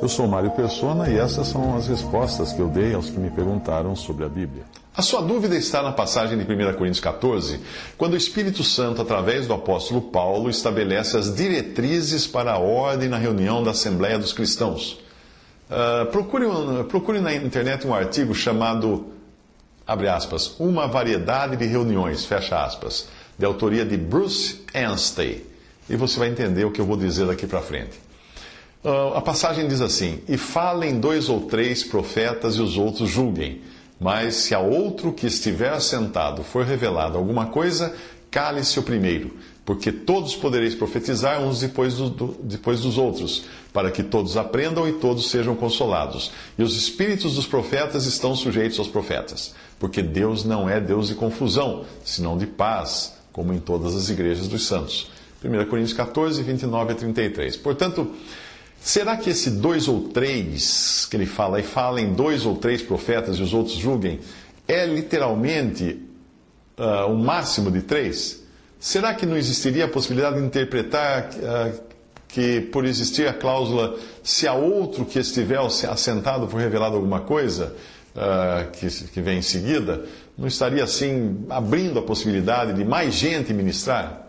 Eu sou Mário Persona e essas são as respostas que eu dei aos que me perguntaram sobre a Bíblia. A sua dúvida está na passagem de 1 Coríntios 14, quando o Espírito Santo, através do apóstolo Paulo, estabelece as diretrizes para a ordem na reunião da Assembleia dos Cristãos. Uh, procure, procure na internet um artigo chamado, abre aspas, Uma Variedade de Reuniões, fecha aspas, de autoria de Bruce Anstey. E você vai entender o que eu vou dizer daqui para frente. Uh, a passagem diz assim: E falem dois ou três profetas e os outros julguem. Mas se a outro que estiver assentado for revelado alguma coisa, cale-se o primeiro, porque todos podereis profetizar uns depois, do, do, depois dos outros, para que todos aprendam e todos sejam consolados. E os espíritos dos profetas estão sujeitos aos profetas, porque Deus não é Deus de confusão, senão de paz, como em todas as igrejas dos santos. 1 Coríntios 14, 29 a 33. Portanto, Será que esse dois ou três que ele fala, e falem dois ou três profetas e os outros julguem, é literalmente uh, o máximo de três? Será que não existiria a possibilidade de interpretar uh, que, por existir a cláusula, se a outro que estiver assentado for revelado alguma coisa, uh, que, que vem em seguida, não estaria assim abrindo a possibilidade de mais gente ministrar?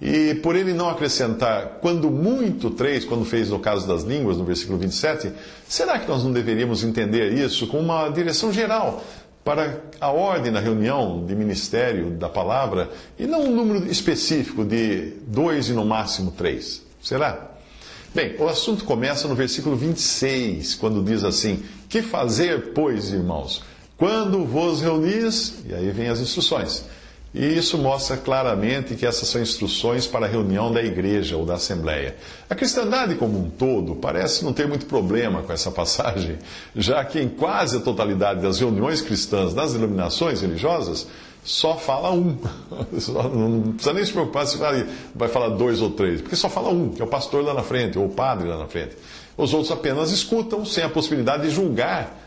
E por ele não acrescentar, quando muito, três, quando fez no caso das línguas, no versículo 27, será que nós não deveríamos entender isso com uma direção geral para a ordem na reunião de ministério da palavra e não um número específico de dois e no máximo três? Será? Bem, o assunto começa no versículo 26, quando diz assim: Que fazer, pois, irmãos? Quando vos reunis, e aí vem as instruções e isso mostra claramente que essas são instruções para a reunião da igreja ou da assembleia. A cristandade como um todo parece não ter muito problema com essa passagem, já que em quase a totalidade das reuniões cristãs das denominações religiosas, só fala um. não precisa nem se preocupar se vai falar dois ou três, porque só fala um, que é o pastor lá na frente, ou o padre lá na frente. Os outros apenas escutam, sem a possibilidade de julgar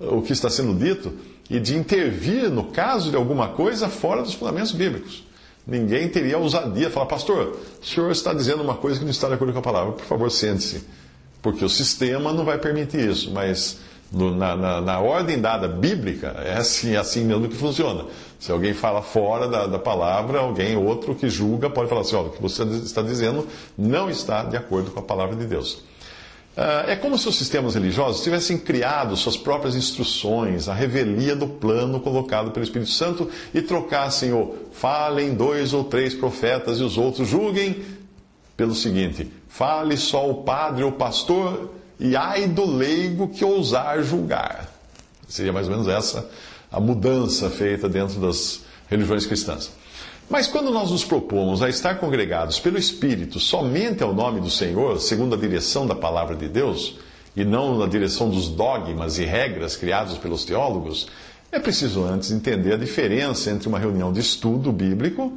o que está sendo dito e de intervir no caso de alguma coisa fora dos fundamentos bíblicos. Ninguém teria a ousadia de falar, pastor, o senhor está dizendo uma coisa que não está de acordo com a palavra, por favor, sente-se. Porque o sistema não vai permitir isso, mas no, na, na, na, ordem dada bíblica, é assim, é assim mesmo que funciona. Se alguém fala fora da, da palavra, alguém outro que julga pode falar assim: olha, o que você está dizendo não está de acordo com a palavra de Deus. Ah, é como se os sistemas religiosos tivessem criado suas próprias instruções, a revelia do plano colocado pelo Espírito Santo e trocassem o falem dois ou três profetas e os outros julguem pelo seguinte: fale só o padre ou pastor e ai do leigo que ousar julgar. Seria mais ou menos essa a mudança feita dentro das religiões cristãs. Mas quando nós nos propomos a estar congregados pelo Espírito somente ao nome do Senhor, segundo a direção da palavra de Deus, e não na direção dos dogmas e regras criados pelos teólogos, é preciso antes entender a diferença entre uma reunião de estudo bíblico,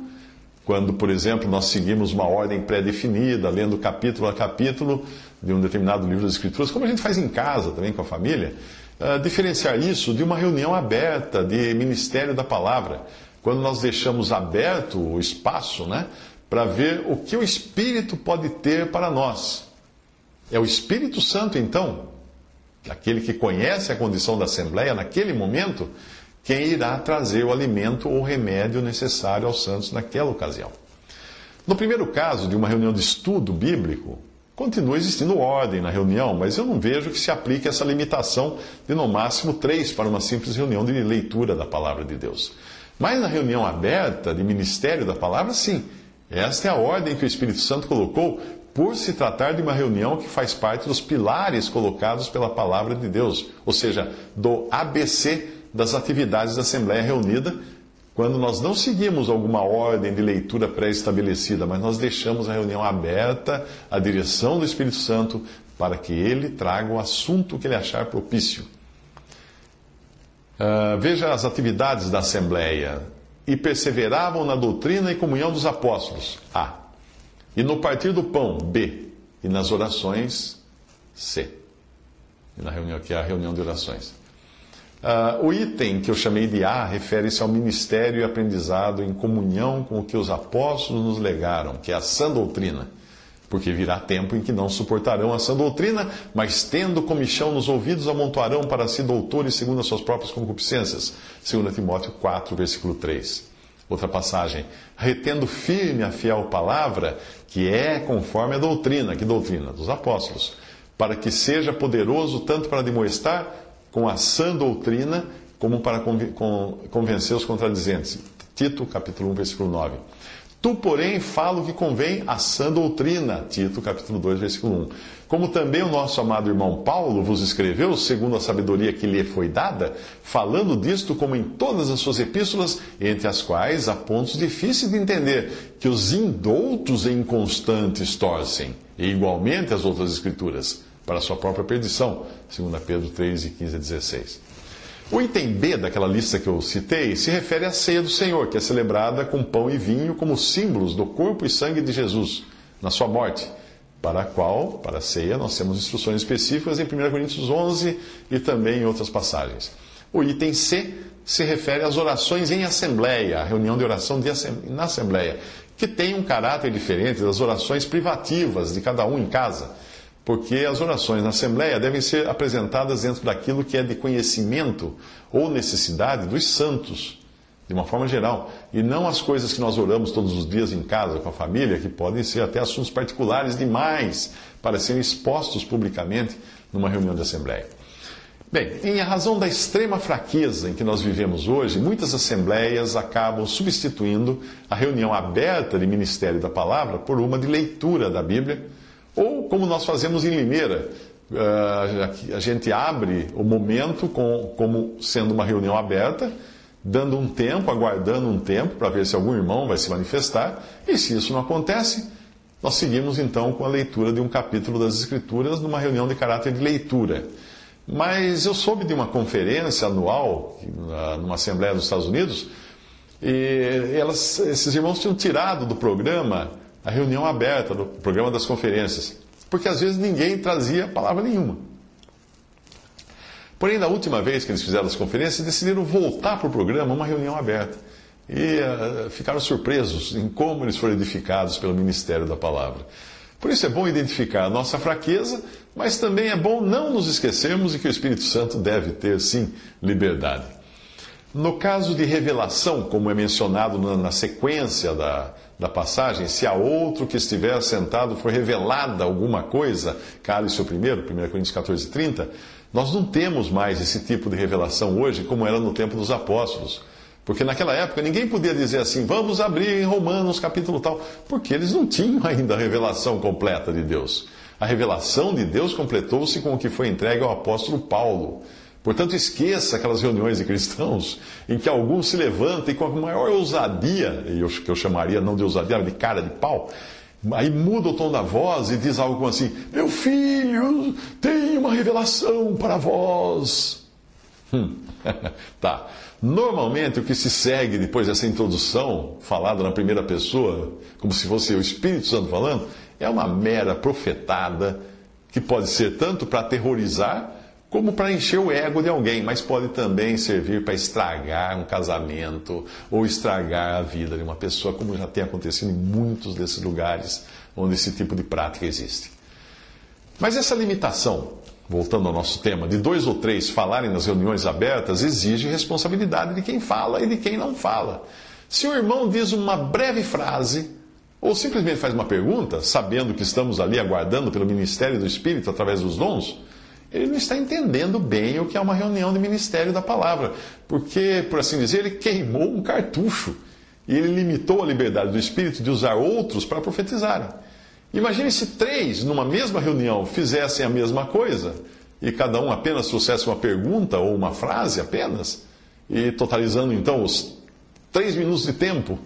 quando, por exemplo, nós seguimos uma ordem pré-definida, lendo capítulo a capítulo de um determinado livro das Escrituras, como a gente faz em casa também com a família, uh, diferenciar isso de uma reunião aberta de ministério da palavra quando nós deixamos aberto o espaço né, para ver o que o Espírito pode ter para nós. É o Espírito Santo, então, aquele que conhece a condição da Assembleia naquele momento, quem irá trazer o alimento ou remédio necessário aos santos naquela ocasião. No primeiro caso de uma reunião de estudo bíblico, Continua existindo ordem na reunião, mas eu não vejo que se aplique essa limitação de no máximo três para uma simples reunião de leitura da palavra de Deus. Mas na reunião aberta de ministério da palavra, sim. Esta é a ordem que o Espírito Santo colocou por se tratar de uma reunião que faz parte dos pilares colocados pela palavra de Deus, ou seja, do ABC das atividades da Assembleia Reunida, quando nós não seguimos alguma ordem de leitura pré-estabelecida, mas nós deixamos a reunião aberta à direção do Espírito Santo para que ele traga o assunto que ele achar propício. Uh, veja as atividades da Assembleia. E perseveravam na doutrina e comunhão dos apóstolos. A. E no partir do pão. B. E nas orações. C. E na reunião, que é a reunião de orações. Uh, o item que eu chamei de A refere-se ao ministério e aprendizado em comunhão com o que os apóstolos nos legaram, que é a sã doutrina. Porque virá tempo em que não suportarão a sã doutrina, mas tendo comichão nos ouvidos, amontoarão para si doutores segundo as suas próprias concupiscências. 2 Timóteo 4, versículo 3. Outra passagem. Retendo firme a fiel palavra, que é conforme a doutrina. Que doutrina? Dos apóstolos. Para que seja poderoso tanto para demonstrar com a sã doutrina, como para convencer os contradizentes. Tito, capítulo 1, versículo 9. Tu, porém, fala o que convém a sã doutrina. Tito, capítulo 2, versículo 1. Como também o nosso amado irmão Paulo vos escreveu, segundo a sabedoria que lhe foi dada, falando disto como em todas as suas epístolas, entre as quais há pontos difíceis de entender, que os indoutos e inconstantes torcem, e igualmente as outras escrituras para a sua própria perdição, 2 Pedro 3, 15 a 16. O item B daquela lista que eu citei se refere à ceia do Senhor, que é celebrada com pão e vinho como símbolos do corpo e sangue de Jesus na sua morte, para a qual, para a ceia, nós temos instruções específicas em 1 Coríntios 11 e também em outras passagens. O item C se refere às orações em assembleia, a reunião de oração de na assembleia, que tem um caráter diferente das orações privativas de cada um em casa porque as orações na Assembleia devem ser apresentadas dentro daquilo que é de conhecimento ou necessidade dos santos, de uma forma geral, e não as coisas que nós oramos todos os dias em casa com a família, que podem ser até assuntos particulares demais para serem expostos publicamente numa reunião de Assembleia. Bem, em razão da extrema fraqueza em que nós vivemos hoje, muitas assembleias acabam substituindo a reunião aberta de ministério da palavra por uma de leitura da Bíblia ou como nós fazemos em Limeira, eh, a gente abre o momento com, como sendo uma reunião aberta, dando um tempo, aguardando um tempo para ver se algum irmão vai se manifestar, e se isso não acontece, nós seguimos então com a leitura de um capítulo das Escrituras numa reunião de caráter de leitura. Mas eu soube de uma conferência anual numa Assembleia dos Estados Unidos, e elas, esses irmãos tinham tirado do programa a reunião aberta do programa das conferências, porque às vezes ninguém trazia palavra nenhuma. Porém, na última vez que eles fizeram as conferências, decidiram voltar para o programa uma reunião aberta. E uh, ficaram surpresos em como eles foram edificados pelo ministério da palavra. Por isso é bom identificar a nossa fraqueza, mas também é bom não nos esquecermos de que o Espírito Santo deve ter, sim, liberdade. No caso de revelação, como é mencionado na, sequência da, da passagem, se a outro que estiver sentado for revelada alguma coisa, cálice o primeiro, 1 Coríntios 14, 30, nós não temos mais esse tipo de revelação hoje como era no tempo dos apóstolos. Porque naquela época ninguém podia dizer assim, vamos abrir em Romanos capítulo tal, porque eles não tinham ainda a revelação completa de Deus. A revelação de Deus completou-se com o que foi entregue ao apóstolo Paulo. Portanto, esqueça aquelas reuniões de cristãos em que alguns se levantam e com a maior ousadia, que eu chamaria não de ousadia, mas de cara de pau, aí muda o tom da voz e diz algo como assim: Meu filho, tem uma revelação para vós. Hum, tá. Normalmente, o que se segue depois dessa introdução, falada na primeira pessoa, como se fosse o Espírito Santo falando, é uma mera profetada que pode ser tanto para aterrorizar como para encher o ego de alguém, mas pode também servir para estragar um casamento ou estragar a vida de uma pessoa, como já tem acontecido em muitos desses lugares onde esse tipo de prática existe. Mas essa limitação, voltando ao nosso tema, de dois ou três falarem nas reuniões abertas, exige responsabilidade de quem fala e de quem não fala. Se o irmão diz uma breve frase, ou simplesmente faz uma pergunta, sabendo que estamos ali aguardando pelo ministério do Espírito através dos dons, ele não está entendendo bem o que é uma reunião de ministério da palavra, porque, por assim dizer, ele queimou um cartucho e ele limitou a liberdade do Espírito de usar outros para profetizarem. Imagine se três, numa mesma reunião, fizessem a mesma coisa e cada um apenas trouxesse uma pergunta ou uma frase apenas, e totalizando então os três minutos de tempo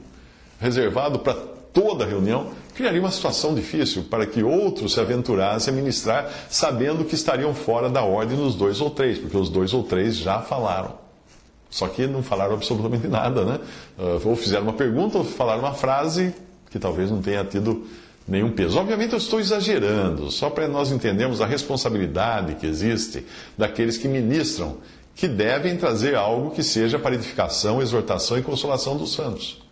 reservado para toda a reunião, criaria uma situação difícil para que outros se aventurassem a ministrar, sabendo que estariam fora da ordem dos dois ou três, porque os dois ou três já falaram. Só que não falaram absolutamente nada, né? Ah, ou fizeram uma pergunta ou falaram uma frase que talvez não tenha tido nenhum peso. Obviamente eu estou exagerando, só para nós entendermos a responsabilidade que existe daqueles que ministram, que devem trazer algo que seja para edificação, exortação e consolação dos santos.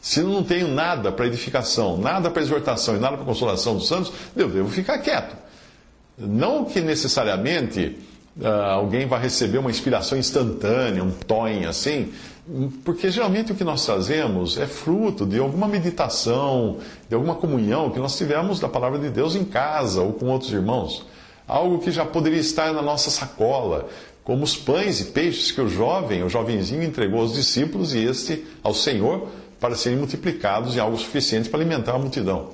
Se não tenho nada para edificação, nada para exortação e nada para consolação dos santos, eu devo ficar quieto. Não que necessariamente uh, alguém vai receber uma inspiração instantânea, um toin assim, porque geralmente o que nós fazemos é fruto de alguma meditação, de alguma comunhão que nós tivemos da palavra de Deus em casa ou com outros irmãos. Algo que já poderia estar na nossa sacola, como os pães e peixes que o jovem, o jovenzinho entregou aos discípulos e este ao Senhor para serem multiplicados em algo suficiente para alimentar a multidão.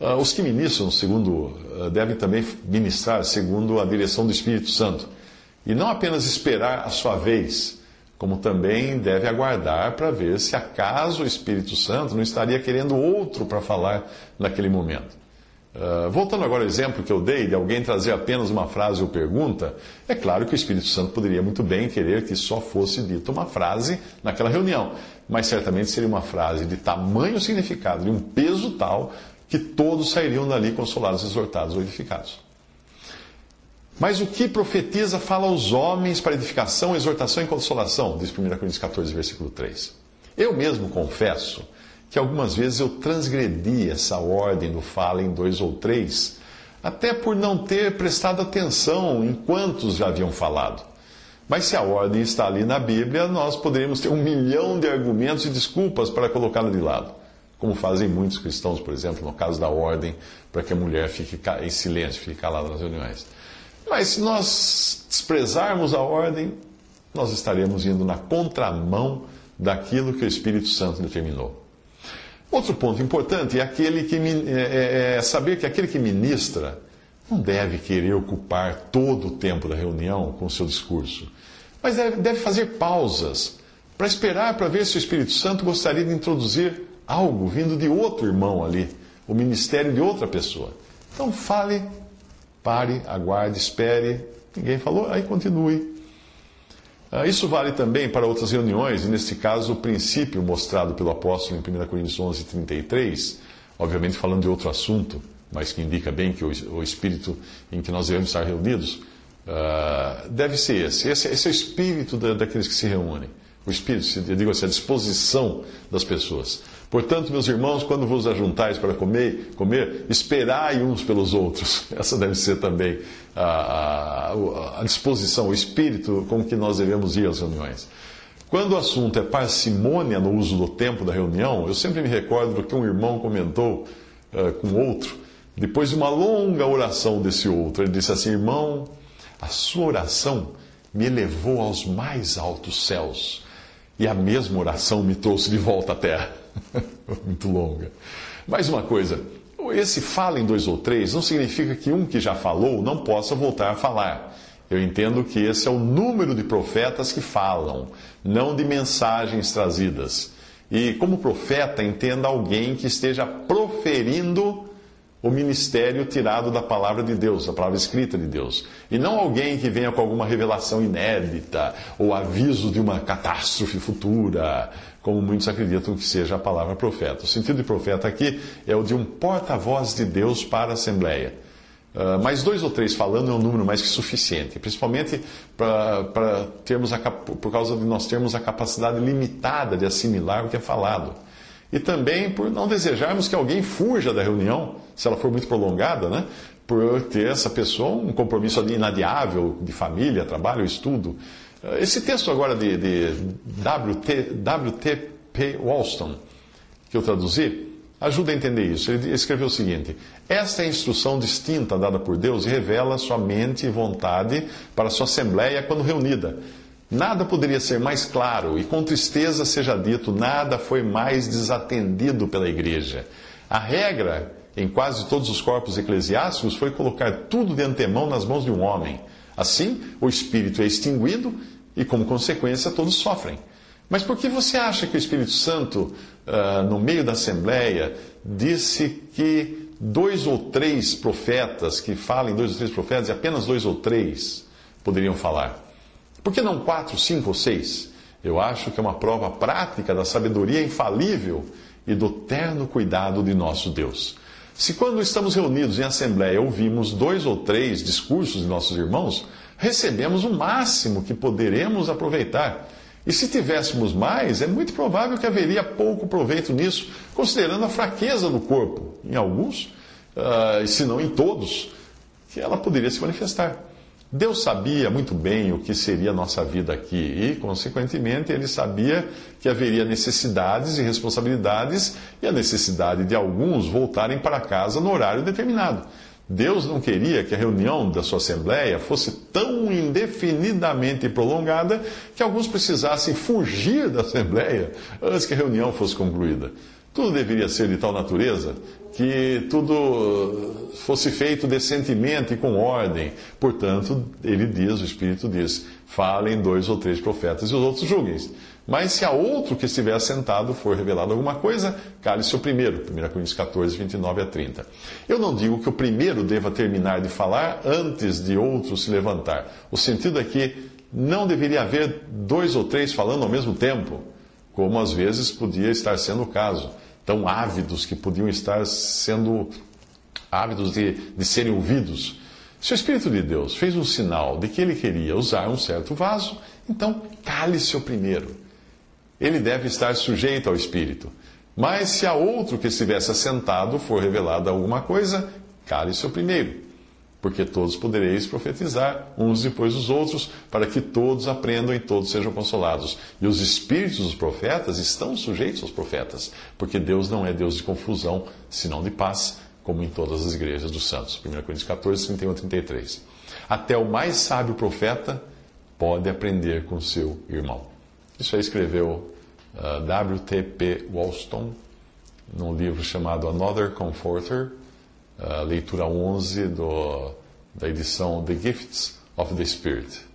Uh, os que ministram, segundo, uh, devem também ministrar segundo a direção do Espírito Santo. E não apenas esperar a sua vez, como também deve aguardar para ver se acaso o Espírito Santo não estaria querendo outro para falar naquele momento. Uh, voltando agora ao exemplo que eu dei de alguém trazer apenas uma frase ou pergunta, é claro que o Espírito Santo poderia muito bem querer que só fosse dita uma frase naquela reunião, mas certamente seria uma frase de tamanho significado, de um peso tal, que todos sairiam dali consolados, exortados ou edificados. Mas o que profetiza fala aos homens para edificação, exortação e consolação, diz 1 Coríntios 14, versículo 3. Eu mesmo confesso que algumas vezes eu transgredi essa ordem do fala em dois ou três, até por não ter prestado atenção em quantos já haviam falado. Mas se a ordem está ali na Bíblia, nós poderíamos ter um milhão de argumentos e desculpas para colocá-la de lado. Como fazem muitos cristãos, por exemplo, no caso da ordem, para que a mulher fique em silêncio, fique calada nas reuniões. Mas se nós desprezarmos a ordem, nós estaremos indo na contramão daquilo que o Espírito Santo determinou. Outro ponto importante é, aquele que, é, é, é saber que aquele que ministra não deve querer ocupar todo o tempo da reunião com seu discurso, mas deve, deve fazer pausas para esperar para ver se o Espírito Santo gostaria de introduzir algo vindo de outro irmão ali, o ministério de outra pessoa. Então fale, pare, aguarde, espere. Ninguém falou, aí continue. Ah, isso vale também para outras reuniões, e neste caso o princípio mostrado pelo apóstolo em 1 Coríntios 11, 33, obviamente falando de outro assunto, mas que indica bem que o, espírito em que nós devemos estar reunidos uh, deve ser esse. esse. esse. é o espírito da, daqueles que se reúnem. O espírito, eu digo assim, a disposição das pessoas. Portanto, meus irmãos, quando vos ajuntais para comer, comer, esperai uns pelos outros. Essa deve ser também a, a, a disposição, o espírito com que nós devemos ir às reuniões. Quando o assunto é parcimônia no uso do tempo da reunião, eu sempre me recordo do que um irmão comentou uh, com outro, depois de uma longa oração desse outro. Ele disse assim: Irmão, a sua oração me elevou aos mais altos céus, e a mesma oração me trouxe de volta à terra. Muito longa. Mais uma coisa: esse fala em dois ou três não significa que um que já falou não possa voltar a falar. Eu entendo que esse é o número de profetas que falam, não de mensagens trazidas. E como profeta, entenda alguém que esteja proferindo o ministério tirado da palavra de Deus, da palavra escrita de Deus. E não alguém que venha com alguma revelação inédita ou aviso de uma catástrofe futura, como muitos acreditam que seja a palavra profeta. O sentido de profeta aqui é o de um porta-voz de Deus para a Assembleia. Uh, mas dois ou três falando é um número mais que suficiente, principalmente para termos a, por causa de nós termos a capacidade limitada de assimilar o que é falado. E também por não desejarmos que alguém fuja da reunião, se ela for muito prolongada, né? por ter essa pessoa um compromisso ali inadiável de família, trabalho, estudo. Esse texto agora de, de WT, WTP Walston, que eu traduzi, ajuda a entender isso. Ele escreveu o seguinte: Esta é a instrução distinta dada por Deus e revela sua mente e vontade para sua assembleia quando reunida. Nada poderia ser mais claro, e com tristeza seja dito, nada foi mais desatendido pela igreja. A regra em quase todos os corpos eclesiásticos foi colocar tudo de antemão nas mãos de um homem. Assim, o espírito é extinguido e, como consequência, todos sofrem. Mas por que você acha que o Espírito Santo, uh, no meio da Assembleia, disse que dois ou três profetas, que falem dois ou três profetas, e apenas dois ou três poderiam falar? Por que não quatro, cinco ou seis? Eu acho que é uma prova prática da sabedoria infalível e do terno cuidado de nosso Deus. Se quando estamos reunidos em assembleia ouvimos dois ou três discursos de nossos irmãos, recebemos o máximo que poderemos aproveitar. E se tivéssemos mais, é muito provável que haveria pouco proveito nisso, considerando a fraqueza do corpo, em alguns, uh, se não em todos, que ela poderia se manifestar. Deus sabia muito bem o que seria a nossa vida aqui e, consequentemente, ele sabia que haveria necessidades e responsabilidades e a necessidade de alguns voltarem para casa no horário determinado. Deus não queria que a reunião da sua Assembleia fosse tão indefinidamente prolongada que alguns precisassem fugir da Assembleia antes que a reunião fosse concluída. Tudo deveria ser de tal natureza que tudo fosse feito decentemente e com ordem. Portanto, ele diz, o Espírito diz: falem dois ou três profetas e os outros julguem. Mas se a outro que estiver assentado for revelado alguma coisa, cale-se o primeiro. 1 Coríntios 14, 29 a 30. Eu não digo que o primeiro deva terminar de falar antes de outro se levantar. O sentido é que não deveria haver dois ou três falando ao mesmo tempo, como às vezes podia estar sendo o caso tão ávidos que podiam estar sendo ávidos de, de serem ouvidos. Se o Espírito de Deus fez um sinal de que ele queria usar um certo vaso, então cale-se o primeiro. Ele deve estar sujeito ao Espírito. Mas se a outro que estivesse assentado for revelada alguma coisa, cale-se o primeiro porque todos podereis profetizar uns depois dos outros, para que todos aprendam e todos sejam consolados. E os espíritos dos profetas estão sujeitos aos profetas, porque Deus não é Deus de confusão, senão de paz, como em todas as igrejas dos santos. 1 Coríntios 14, 31 a 33. Até o mais sábio profeta pode aprender com seu irmão. Isso aí escreveu uh, ah, W.T.P. Wollstone num livro chamado Another Comforter a leitura 11 do, da edição The Gifts of the Spirit.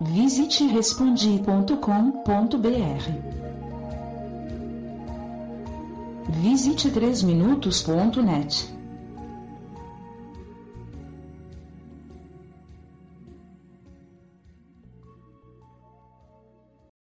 Visite respondi.com.br. Visite 3minutos.net.